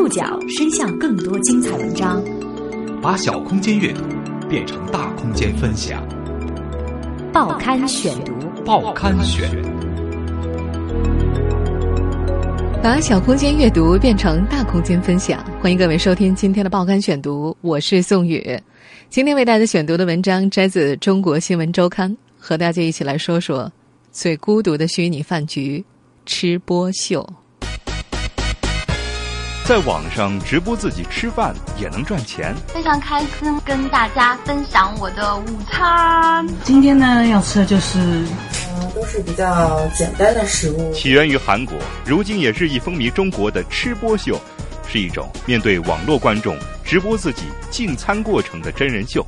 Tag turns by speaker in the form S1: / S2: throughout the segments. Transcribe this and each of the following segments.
S1: 触角伸向更多精彩文章，
S2: 把小空间阅读变成大空间分享。
S1: 报刊选读，
S2: 报刊选，
S3: 把小空间阅读变成大空间分享。欢迎各位收听今天的报刊选读，我是宋宇。今天为大家选读的文章摘自《中国新闻周刊》，和大家一起来说说最孤独的虚拟饭局——吃播秀。
S4: 在网上直播自己吃饭也能赚钱，
S5: 非常开心跟大家分享我的午餐。
S6: 今天呢，要吃的就是，
S7: 嗯，都是比较简单的食物。
S4: 起源于韩国，如今也日益风靡中国的吃播秀，是一种面对网络观众直播自己进餐过程的真人秀。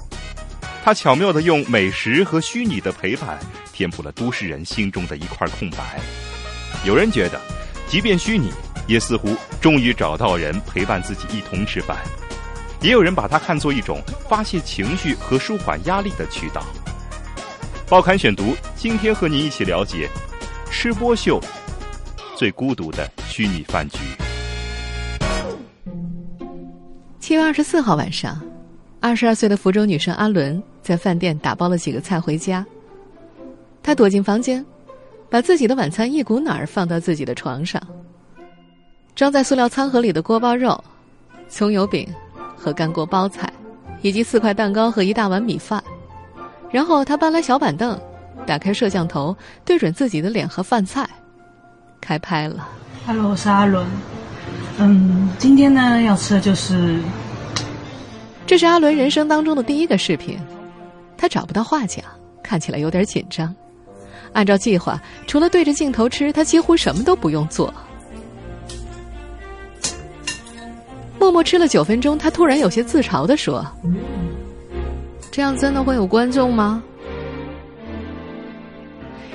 S4: 它巧妙地用美食和虚拟的陪伴，填补了都市人心中的一块空白。有人觉得，即便虚拟。也似乎终于找到人陪伴自己一同吃饭，也有人把它看作一种发泄情绪和舒缓压力的渠道。报刊选读，今天和您一起了解吃播秀最孤独的虚拟饭局。
S3: 七月二十四号晚上，二十二岁的福州女生阿伦在饭店打包了几个菜回家，她躲进房间，把自己的晚餐一股脑儿放到自己的床上。装在塑料餐盒里的锅包肉、葱油饼和干锅包菜，以及四块蛋糕和一大碗米饭。然后他搬来小板凳，打开摄像头，对准自己的脸和饭菜，开拍了。
S6: Hello，我是阿伦。嗯，今天呢要吃的就是……
S3: 这是阿伦人生当中的第一个视频，他找不到话讲，看起来有点紧张。按照计划，除了对着镜头吃，他几乎什么都不用做。默默吃了九分钟，他突然有些自嘲的说：“这样真的会有观众吗？”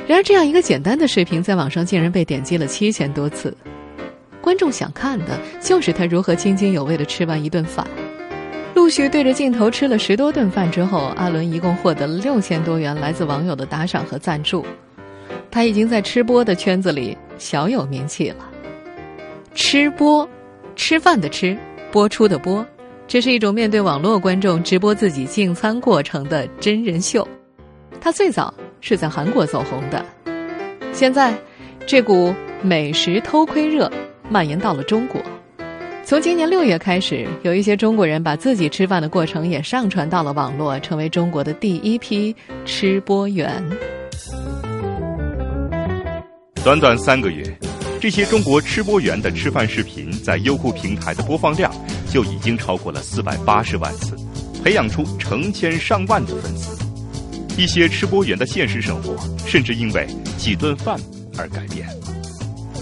S3: 然而，这样一个简单的视频在网上竟然被点击了七千多次。观众想看的就是他如何津津有味的吃完一顿饭。陆续对着镜头吃了十多顿饭之后，阿伦一共获得了六千多元来自网友的打赏和赞助。他已经在吃播的圈子里小有名气了。吃播，吃饭的吃。播出的播，这是一种面对网络观众直播自己进餐过程的真人秀。它最早是在韩国走红的，现在这股美食偷窥热蔓延到了中国。从今年六月开始，有一些中国人把自己吃饭的过程也上传到了网络，成为中国的第一批吃播员。
S4: 短短三个月。这些中国吃播员的吃饭视频在优酷平台的播放量就已经超过了四百八十万次，培养出成千上万的粉丝。一些吃播员的现实生活甚至因为几顿饭而改变。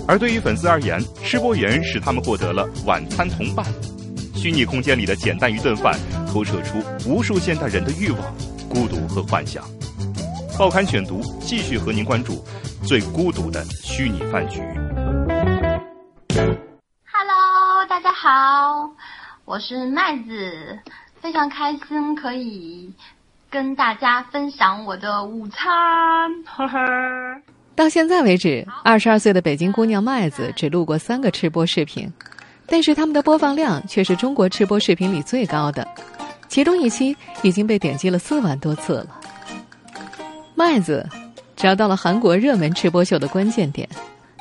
S4: 而对于粉丝而言，吃播员使他们获得了晚餐同伴。虚拟空间里的简单一顿饭，投射出无数现代人的欲望、孤独和幻想。报刊选读继续和您关注最孤独的虚拟饭局。
S5: 好，我是麦子，非常开心可以跟大家分享我的午餐。呵呵。
S3: 到现在为止，二十二岁的北京姑娘麦子只录过三个吃播视频，但是他们的播放量却是中国吃播视频里最高的，其中一期已经被点击了四万多次了。麦子找到了韩国热门吃播秀的关键点。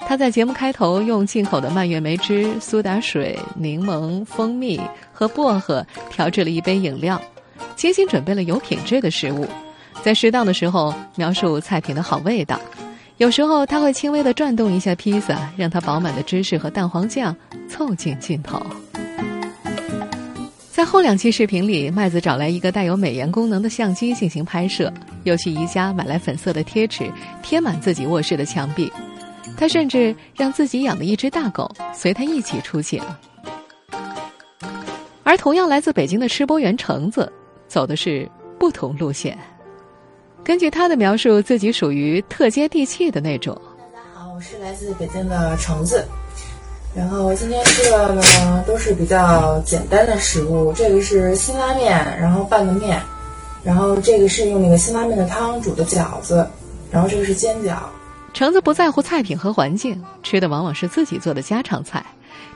S3: 他在节目开头用进口的蔓越莓汁、苏打水、柠檬、蜂蜜和薄荷调制了一杯饮料，精心准备了有品质的食物，在适当的时候描述菜品的好味道。有时候他会轻微的转动一下披萨，让它饱满的芝士和蛋黄酱凑近镜头。在后两期视频里，麦子找来一个带有美颜功能的相机进行拍摄，又去宜家买来粉色的贴纸贴满自己卧室的墙壁。他甚至让自己养的一只大狗随他一起出行，而同样来自北京的吃播员橙子走的是不同路线。根据他的描述，自己属于特接地气的那种。
S7: 大家好，我是来自北京的橙子，然后今天吃的呢都是比较简单的食物，这个是辛拉面，然后拌的面，然后这个是用那个辛拉面的汤煮的饺子，然后这个是煎饺。
S3: 橙子不在乎菜品和环境，吃的往往是自己做的家常菜，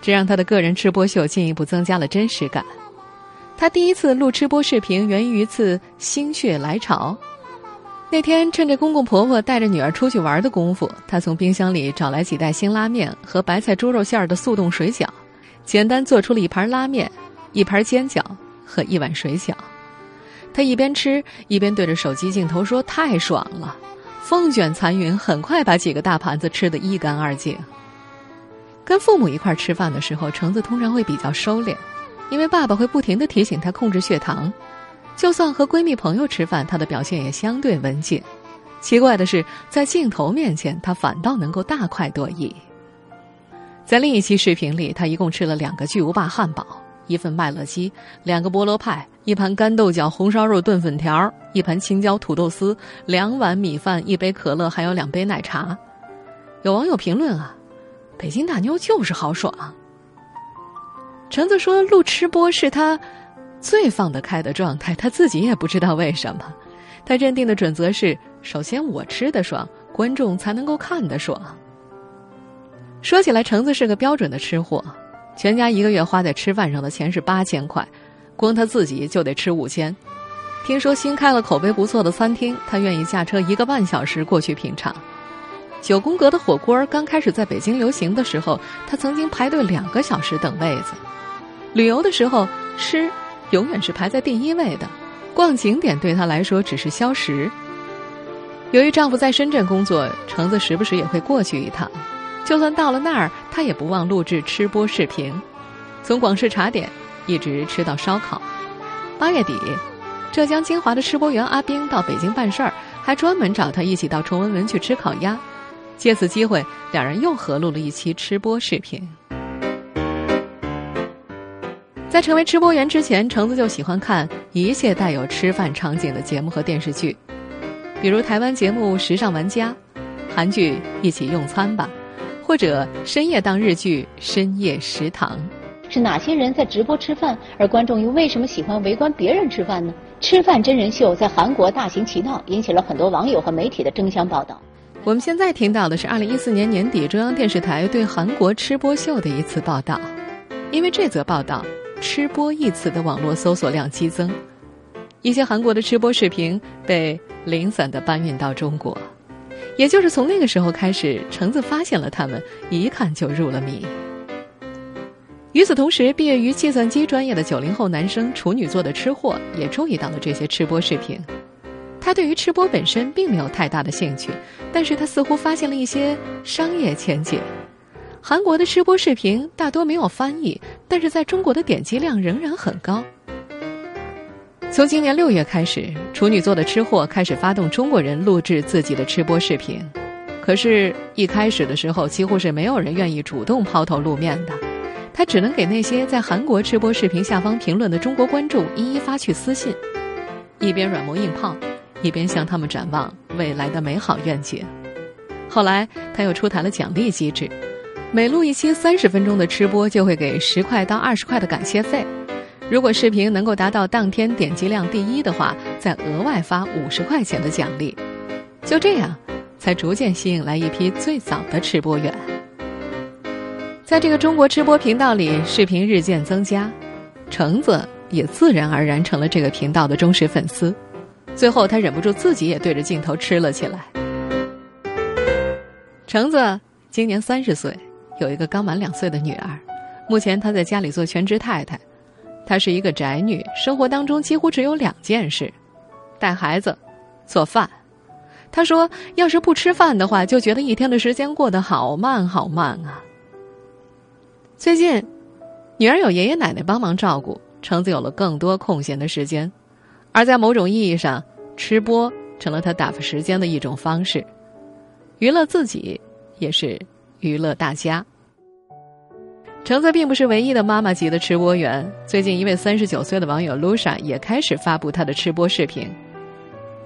S3: 这让他的个人吃播秀进一步增加了真实感。他第一次录吃播视频源于一次心血来潮。那天趁着公公婆婆带着女儿出去玩的功夫，他从冰箱里找来几袋辛拉面和白菜猪肉馅儿的速冻水饺，简单做出了一盘拉面、一盘煎饺和一碗水饺。他一边吃一边对着手机镜头说：“太爽了！”风卷残云，很快把几个大盘子吃得一干二净。跟父母一块吃饭的时候，橙子通常会比较收敛，因为爸爸会不停的提醒他控制血糖。就算和闺蜜朋友吃饭，她的表现也相对文静。奇怪的是，在镜头面前，她反倒能够大快朵颐。在另一期视频里，她一共吃了两个巨无霸汉堡、一份麦乐鸡、两个菠萝派、一盘干豆角红烧肉炖粉条、一盘青椒土豆丝、两碗米饭、一杯可乐，还有两杯奶茶。有网友评论啊：“北京大妞就是豪爽。”橙子说：“录吃播是他。”最放得开的状态，他自己也不知道为什么。他认定的准则是：首先我吃的爽，观众才能够看得爽。说起来，橙子是个标准的吃货，全家一个月花在吃饭上的钱是八千块，光他自己就得吃五千。听说新开了口碑不错的餐厅，他愿意驾车一个半小时过去品尝。九宫格的火锅刚开始在北京流行的时候，他曾经排队两个小时等位子。旅游的时候吃。永远是排在第一位的，逛景点对她来说只是消食。由于丈夫在深圳工作，橙子时不时也会过去一趟。就算到了那儿，他也不忘录制吃播视频，从广式茶点一直吃到烧烤。八月底，浙江金华的吃播员阿冰到北京办事儿，还专门找他一起到崇文门去吃烤鸭。借此机会，两人又合录了一期吃播视频。在成为吃播员之前，橙子就喜欢看一切带有吃饭场景的节目和电视剧，比如台湾节目《时尚玩家》，韩剧《一起用餐吧》，或者深夜档日剧《深夜食堂》。
S8: 是哪些人在直播吃饭？而观众又为什么喜欢围观别人吃饭呢？吃饭真人秀在韩国大行其道，引起了很多网友和媒体的争相报道。
S3: 我们现在听到的是二零一四年年底中央电视台对韩国吃播秀的一次报道，因为这则报道。吃播一词的网络搜索量激增，一些韩国的吃播视频被零散的搬运到中国，也就是从那个时候开始，橙子发现了他们，一看就入了迷。与此同时，毕业于计算机专业的九零后男生处女座的吃货也注意到了这些吃播视频。他对于吃播本身并没有太大的兴趣，但是他似乎发现了一些商业前景。韩国的吃播视频大多没有翻译，但是在中国的点击量仍然很高。从今年六月开始，处女座的吃货开始发动中国人录制自己的吃播视频，可是，一开始的时候几乎是没有人愿意主动抛头露面的，他只能给那些在韩国吃播视频下方评论的中国观众一一发去私信，一边软磨硬泡，一边向他们展望未来的美好愿景。后来，他又出台了奖励机制。每录一期三十分钟的吃播，就会给十块到二十块的感谢费。如果视频能够达到当天点击量第一的话，再额外发五十块钱的奖励。就这样，才逐渐吸引来一批最早的吃播员。在这个中国吃播频道里，视频日渐增加，橙子也自然而然成了这个频道的忠实粉丝。最后，他忍不住自己也对着镜头吃了起来。橙子今年三十岁。有一个刚满两岁的女儿，目前她在家里做全职太太。她是一个宅女，生活当中几乎只有两件事：带孩子、做饭。她说：“要是不吃饭的话，就觉得一天的时间过得好慢好慢啊。”最近，女儿有爷爷奶奶帮忙照顾，橙子有了更多空闲的时间。而在某种意义上，吃播成了她打发时间的一种方式，娱乐自己，也是。娱乐大家，橙子并不是唯一的妈妈级的吃播员。最近，一位三十九岁的网友 Lucia 也开始发布她的吃播视频。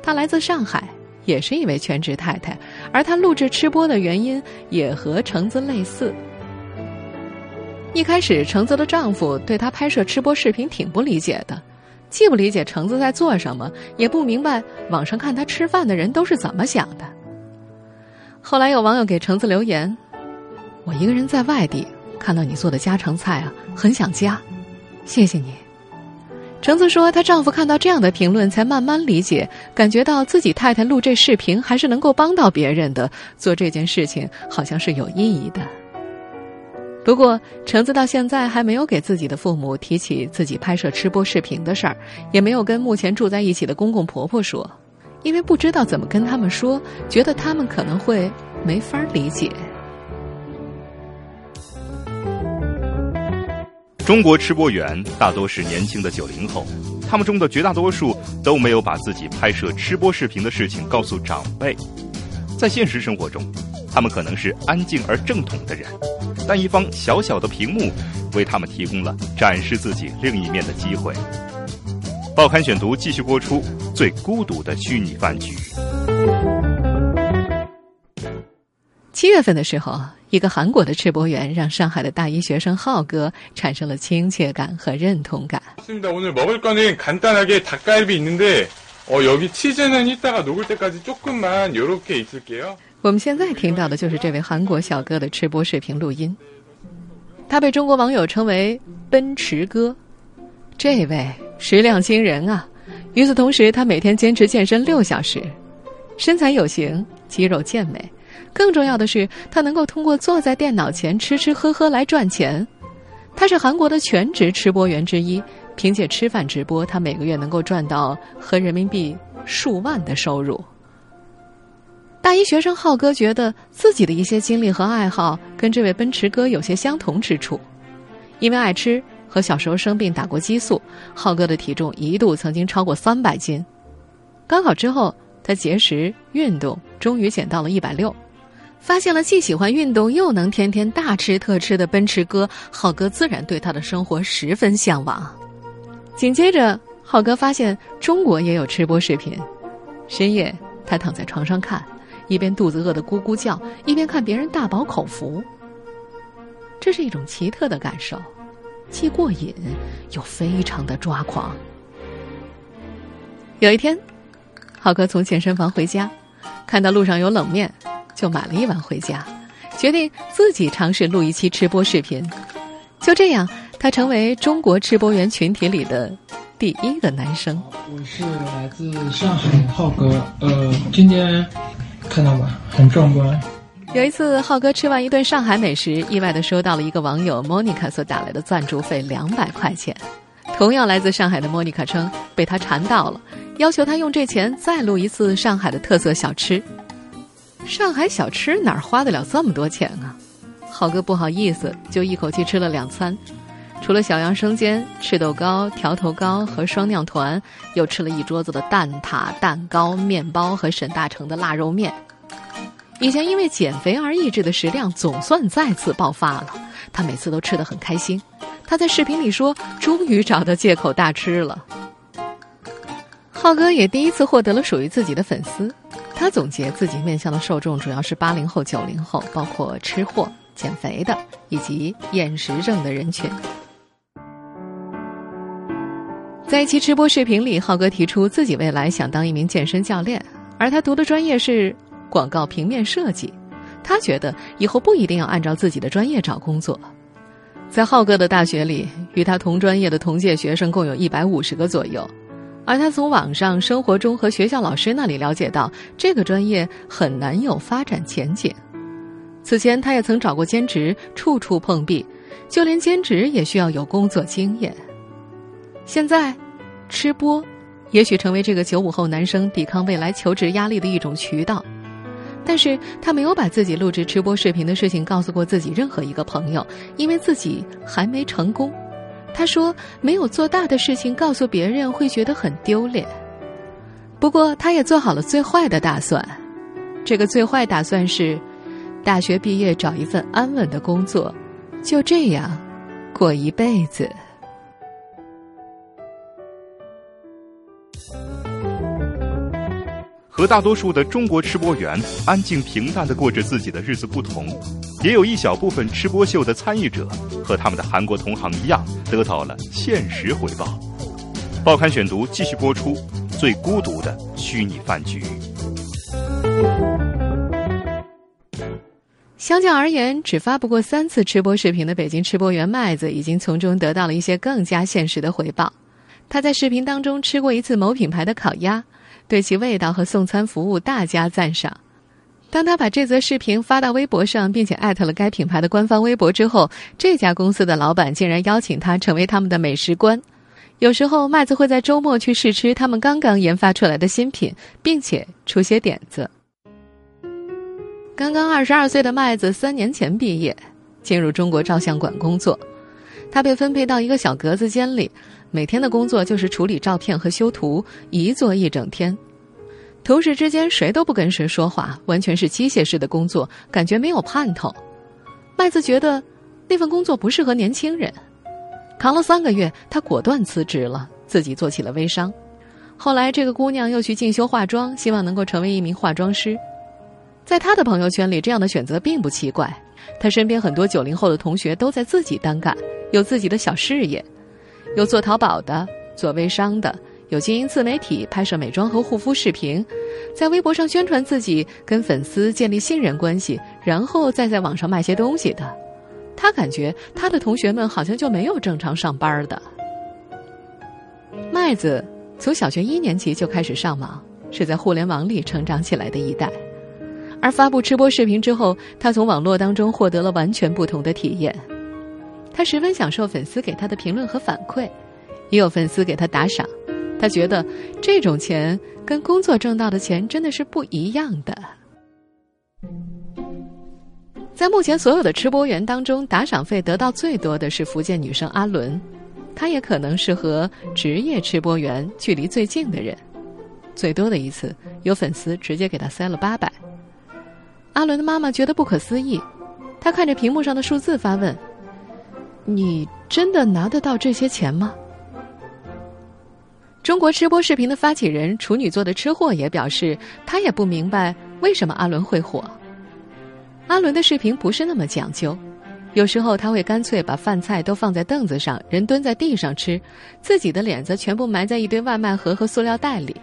S3: 她来自上海，也是一位全职太太，而她录制吃播的原因也和橙子类似。一开始，橙子的丈夫对她拍摄吃播视频挺不理解的，既不理解橙子在做什么，也不明白网上看她吃饭的人都是怎么想的。后来有网友给橙子留言。我一个人在外地，看到你做的家常菜啊，很想家，谢谢你。”橙子说：“她丈夫看到这样的评论，才慢慢理解，感觉到自己太太录这视频还是能够帮到别人的，做这件事情好像是有意义的。”不过，橙子到现在还没有给自己的父母提起自己拍摄吃播视频的事儿，也没有跟目前住在一起的公公婆婆说，因为不知道怎么跟他们说，觉得他们可能会没法理解。
S4: 中国吃播员大多是年轻的九零后，他们中的绝大多数都没有把自己拍摄吃播视频的事情告诉长辈。在现实生活中，他们可能是安静而正统的人，但一方小小的屏幕为他们提供了展示自己另一面的机会。报刊选读继续播出最孤独的虚拟饭局。
S3: 七月份的时候。一个韩国的吃播员让上海的大一学生浩哥产生了亲切感和认同感。
S9: 是的，오늘먹을거는간단하게닭갈비있는데어여기치즈는이따가녹을때까지조금만요렇게있을게요
S3: 我们现在听到的就是这位韩国小哥的吃播视频录音。他被中国网友称为“奔驰哥”，这位食量惊人啊！与此同时，他每天坚持健身六小时，身材有型，肌肉健美。 更重要的是，他能够通过坐在电脑前吃吃喝喝来赚钱。他是韩国的全职吃播员之一，凭借吃饭直播，他每个月能够赚到合人民币数万的收入。大一学生浩哥觉得自己的一些经历和爱好跟这位奔驰哥有些相同之处，因为爱吃和小时候生病打过激素，浩哥的体重一度曾经超过三百斤。高考之后，他节食运动，终于减到了一百六。发现了既喜欢运动又能天天大吃特吃的奔驰哥，浩哥自然对他的生活十分向往。紧接着，浩哥发现中国也有吃播视频。深夜，他躺在床上看，一边肚子饿得咕咕叫，一边看别人大饱口福。这是一种奇特的感受，既过瘾又非常的抓狂。有一天，浩哥从健身房回家，看到路上有冷面。就买了一碗回家，决定自己尝试录一期吃播视频。就这样，他成为中国吃播员群体里的第一个男生。
S10: 我是来自上海浩哥，呃，今天看到吗？很壮观。
S3: 有一次，浩哥吃完一顿上海美食，意外的收到了一个网友 Monica 所打来的赞助费两百块钱。同样来自上海的 Monica 称被他馋到了，要求他用这钱再录一次上海的特色小吃。上海小吃哪儿花得了这么多钱啊？浩哥不好意思，就一口气吃了两餐，除了小杨生煎、赤豆糕、条头糕和双酿团，又吃了一桌子的蛋挞、蛋糕、面包和沈大成的腊肉面。以前因为减肥而抑制的食量总算再次爆发了，他每次都吃得很开心。他在视频里说：“终于找到借口大吃了。”浩哥也第一次获得了属于自己的粉丝。他总结自己面向的受众主要是八零后、九零后，包括吃货、减肥的以及厌食症的人群。在一期吃播视频里，浩哥提出自己未来想当一名健身教练，而他读的专业是广告平面设计。他觉得以后不一定要按照自己的专业找工作。在浩哥的大学里，与他同专业的同届学生共有一百五十个左右。而他从网上、生活中和学校老师那里了解到，这个专业很难有发展前景。此前，他也曾找过兼职，处处碰壁，就连兼职也需要有工作经验。现在，吃播，也许成为这个九五后男生抵抗未来求职压力的一种渠道。但是他没有把自己录制吃播视频的事情告诉过自己任何一个朋友，因为自己还没成功。他说：“没有做大的事情，告诉别人会觉得很丢脸。不过，他也做好了最坏的打算。这个最坏打算是，大学毕业找一份安稳的工作，就这样过一辈子。”
S4: 和大多数的中国吃播员安静平淡的过着自己的日子不同，也有一小部分吃播秀的参与者和他们的韩国同行一样，得到了现实回报。报刊选读继续播出最孤独的虚拟饭局。
S3: 相较而言，只发布过三次吃播视频的北京吃播员麦子，已经从中得到了一些更加现实的回报。他在视频当中吃过一次某品牌的烤鸭，对其味道和送餐服务大加赞赏。当他把这则视频发到微博上，并且艾特了该品牌的官方微博之后，这家公司的老板竟然邀请他成为他们的美食官。有时候，麦子会在周末去试吃他们刚刚研发出来的新品，并且出些点子。刚刚二十二岁的麦子三年前毕业，进入中国照相馆工作。他被分配到一个小格子间里，每天的工作就是处理照片和修图，一坐一整天。同事之间谁都不跟谁说话，完全是机械式的工作，感觉没有盼头。麦子觉得那份工作不适合年轻人，扛了三个月，他果断辞职了，自己做起了微商。后来，这个姑娘又去进修化妆，希望能够成为一名化妆师。在他的朋友圈里，这样的选择并不奇怪。他身边很多九零后的同学都在自己单干，有自己的小事业，有做淘宝的，做微商的，有经营自媒体，拍摄美妆和护肤视频，在微博上宣传自己，跟粉丝建立信任关系，然后再在网上卖些东西的。他感觉他的同学们好像就没有正常上班的。麦子从小学一年级就开始上网，是在互联网里成长起来的一代。而发布吃播视频之后，他从网络当中获得了完全不同的体验。他十分享受粉丝给他的评论和反馈，也有粉丝给他打赏。他觉得这种钱跟工作挣到的钱真的是不一样的。在目前所有的吃播员当中，打赏费得到最多的是福建女生阿伦，她也可能是和职业吃播员距离最近的人。最多的一次，有粉丝直接给她塞了八百。阿伦的妈妈觉得不可思议，她看着屏幕上的数字发问：“你真的拿得到这些钱吗？”中国吃播视频的发起人处女座的吃货也表示，他也不明白为什么阿伦会火。阿伦的视频不是那么讲究，有时候他会干脆把饭菜都放在凳子上，人蹲在地上吃，自己的脸则全部埋在一堆外卖盒和塑料袋里。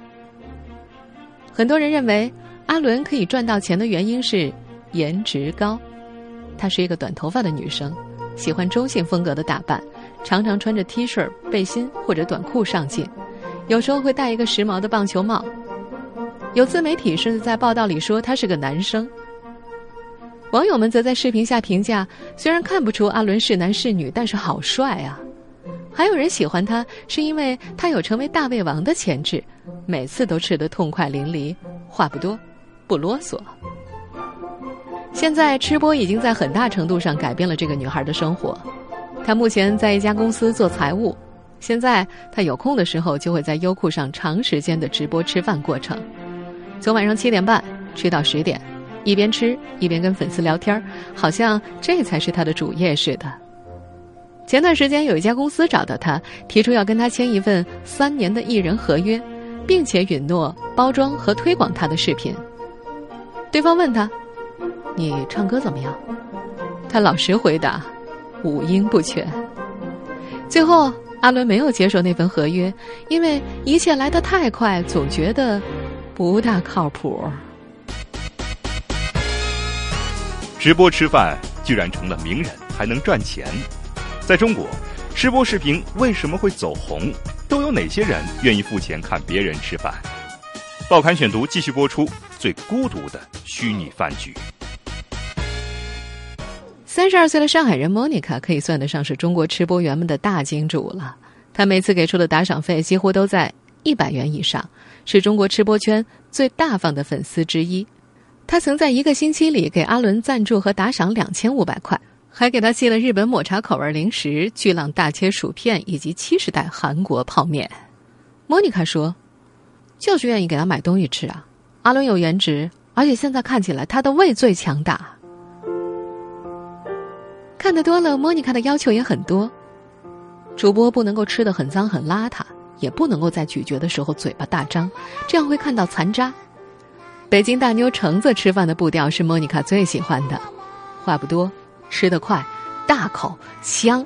S3: 很多人认为。阿伦可以赚到钱的原因是颜值高，她是一个短头发的女生，喜欢中性风格的打扮，常常穿着 T 恤、背心或者短裤上镜，有时候会戴一个时髦的棒球帽。有自媒体甚至在报道里说他是个男生。网友们则在视频下评价：虽然看不出阿伦是男是女，但是好帅啊！还有人喜欢他，是因为他有成为大胃王的潜质，每次都吃得痛快淋漓，话不多。不啰嗦。现在吃播已经在很大程度上改变了这个女孩的生活。她目前在一家公司做财务，现在他有空的时候就会在优酷上长时间的直播吃饭过程，从晚上七点半吃到十点，一边吃一边跟粉丝聊天，好像这才是他的主业似的。前段时间有一家公司找到他，提出要跟他签一份三年的艺人合约，并且允诺包装和推广他的视频。对方问他：“你唱歌怎么样？”他老实回答：“五音不全。”最后，阿伦没有接受那份合约，因为一切来得太快，总觉得不大靠谱。
S4: 直播吃饭居然成了名人，还能赚钱。在中国，吃播视频为什么会走红？都有哪些人愿意付钱看别人吃饭？报刊选读继续播出。最孤独的虚拟饭局。
S3: 三十二岁的上海人莫妮卡可以算得上是中国吃播员们的大金主了。她每次给出的打赏费几乎都在一百元以上，是中国吃播圈最大方的粉丝之一。她曾在一个星期里给阿伦赞助和打赏两千五百块，还给他寄了日本抹茶口味零食、巨浪大切薯片以及七十袋韩国泡面。莫妮卡说：“就是愿意给他买东西吃啊。”阿伦有颜值，而且现在看起来他的胃最强大。看得多了，莫妮卡的要求也很多：主播不能够吃的很脏很邋遢，也不能够在咀嚼的时候嘴巴大张，这样会看到残渣。北京大妞橙子吃饭的步调是莫妮卡最喜欢的，话不多，吃得快，大口香。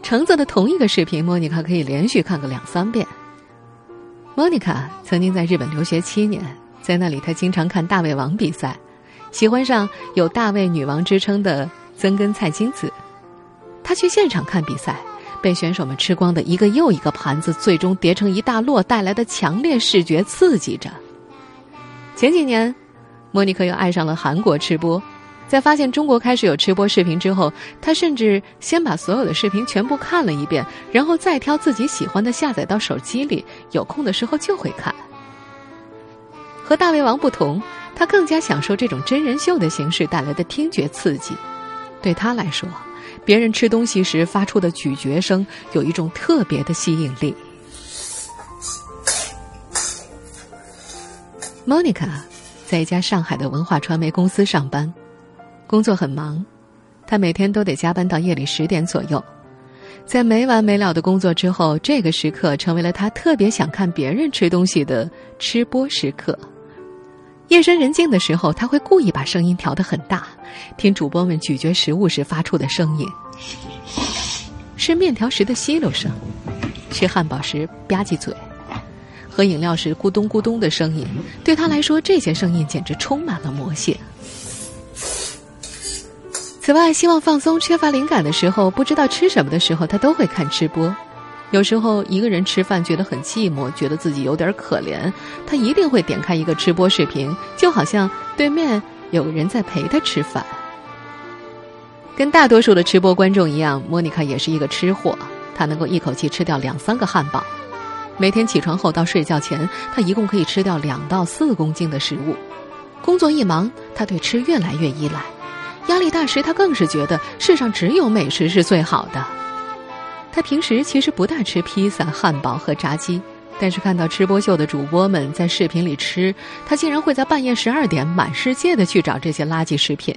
S3: 橙子的同一个视频，莫妮卡可以连续看个两三遍。莫妮卡曾经在日本留学七年。在那里，她经常看大胃王比赛，喜欢上有“大胃女王”之称的曾根菜金子。她去现场看比赛，被选手们吃光的一个又一个盘子，最终叠成一大摞，带来的强烈视觉刺激着。前几年，莫妮克又爱上了韩国吃播。在发现中国开始有吃播视频之后，他甚至先把所有的视频全部看了一遍，然后再挑自己喜欢的下载到手机里，有空的时候就会看。和大胃王不同，他更加享受这种真人秀的形式带来的听觉刺激。对他来说，别人吃东西时发出的咀嚼声有一种特别的吸引力。Monica 在一家上海的文化传媒公司上班。工作很忙，他每天都得加班到夜里十点左右。在没完没了的工作之后，这个时刻成为了他特别想看别人吃东西的吃播时刻。夜深人静的时候，他会故意把声音调得很大，听主播们咀嚼食物时发出的声音，是面条时的吸溜声，吃汉堡时吧唧嘴，喝饮料时咕咚咕咚的声音。对他来说，这些声音简直充满了魔性。此外，希望放松、缺乏灵感的时候，不知道吃什么的时候，他都会看吃播。有时候一个人吃饭觉得很寂寞，觉得自己有点可怜，他一定会点开一个吃播视频，就好像对面有个人在陪他吃饭。跟大多数的吃播观众一样，莫妮卡也是一个吃货，她能够一口气吃掉两三个汉堡。每天起床后到睡觉前，她一共可以吃掉两到四公斤的食物。工作一忙，她对吃越来越依赖。压力大时，他更是觉得世上只有美食是最好的。他平时其实不大吃披萨、汉堡和炸鸡，但是看到吃播秀的主播们在视频里吃，他竟然会在半夜十二点满世界的去找这些垃圾食品。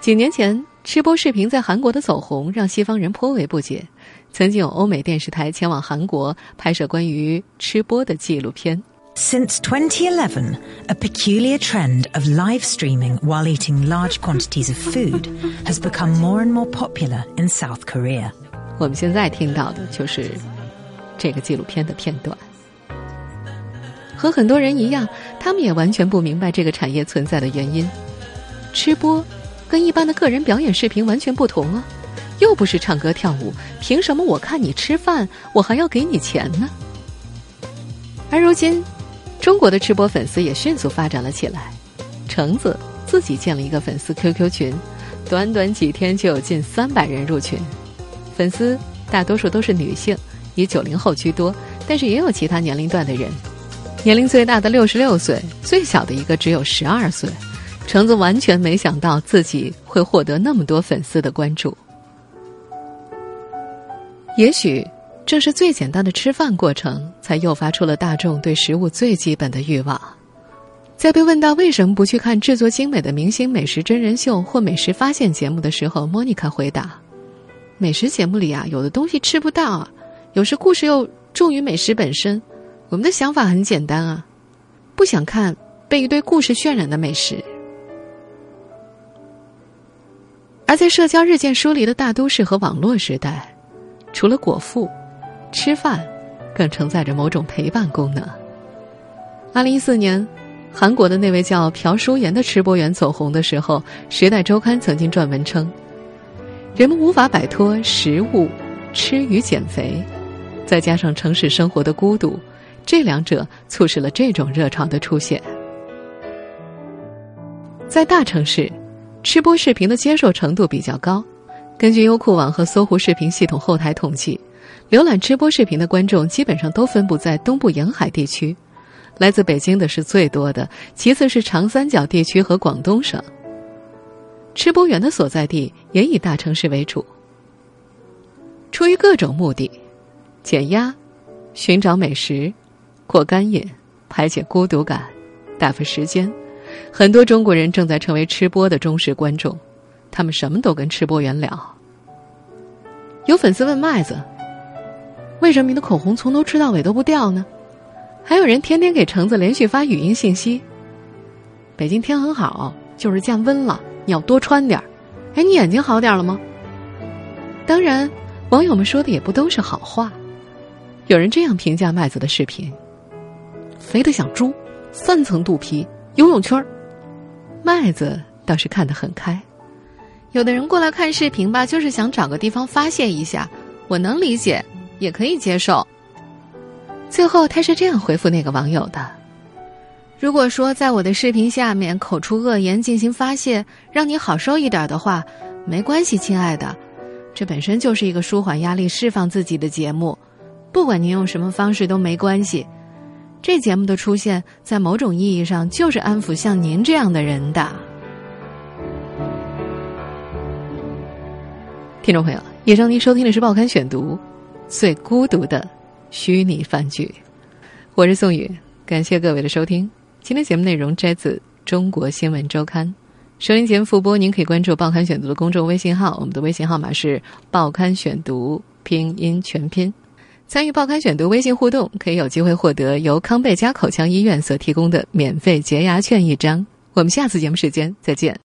S3: 几年前，吃播视频在韩国的走红，让西方人颇为不解。曾经有欧美电视台前往韩国拍摄关于吃播的纪录片。
S11: Since 2011, a peculiar trend of live streaming while eating large quantities of food has become more and more popular in South Korea.
S3: 我们现在听到的就是这个纪录片的片段。和很多人一样，他们也完全不明白这个产业存在的原因。吃播跟一般的个人表演视频完全不同啊，又不是唱歌跳舞，凭什么我看你吃饭，我还要给你钱呢？而如今。中国的吃播粉丝也迅速发展了起来，橙子自己建了一个粉丝 QQ 群，短短几天就有近三百人入群。粉丝大多数都是女性，以九零后居多，但是也有其他年龄段的人。年龄最大的六十六岁，最小的一个只有十二岁。橙子完全没想到自己会获得那么多粉丝的关注。也许。正是最简单的吃饭过程，才诱发出了大众对食物最基本的欲望。在被问到为什么不去看制作精美的明星美食真人秀或美食发现节目的时候，莫妮卡回答：“美食节目里啊，有的东西吃不到，有时故事又重于美食本身。我们的想法很简单啊，不想看被一堆故事渲染的美食。”而在社交日渐疏离的大都市和网络时代，除了果腹。吃饭，更承载着某种陪伴功能。二零一四年，韩国的那位叫朴淑妍的吃播员走红的时候，《时代周刊》曾经撰文称：“人们无法摆脱食物、吃与减肥，再加上城市生活的孤独，这两者促使了这种热潮的出现。”在大城市，吃播视频的接受程度比较高。根据优酷网和搜狐视频系统后台统计。浏览吃播视频的观众基本上都分布在东部沿海地区，来自北京的是最多的，其次是长三角地区和广东省。吃播员的所在地也以大城市为主。出于各种目的，减压、寻找美食、过干瘾、排解孤独感、打发时间，很多中国人正在成为吃播的忠实观众，他们什么都跟吃播员聊。有粉丝问麦子。为什么你的口红从头吃到尾都不掉呢？还有人天天给橙子连续发语音信息。北京天很好，就是降温了，你要多穿点儿。哎，你眼睛好点了吗？当然，网友们说的也不都是好话。有人这样评价麦子的视频：肥得像猪，三层肚皮，游泳圈儿。麦子倒是看得很开。有的人过来看视频吧，就是想找个地方发泄一下，我能理解，也可以接受。最后他是这样回复那个网友的：“如果说在我的视频下面口出恶言进行发泄，让你好受一点的话，没关系，亲爱的，这本身就是一个舒缓压力、释放自己的节目，不管您用什么方式都没关系。这节目的出现，在某种意义上就是安抚像您这样的人的。”听众朋友，以上您收听的是《报刊选读》，最孤独的虚拟饭局，我是宋宇，感谢各位的收听。今天节目内容摘自《中国新闻周刊》，收音节目复播，您可以关注《报刊选读》的公众微信号，我们的微信号码是《报刊选读》拼音全拼。参与《报刊选读》微信互动，可以有机会获得由康贝佳口腔医院所提供的免费洁牙券一张。我们下次节目时间再见。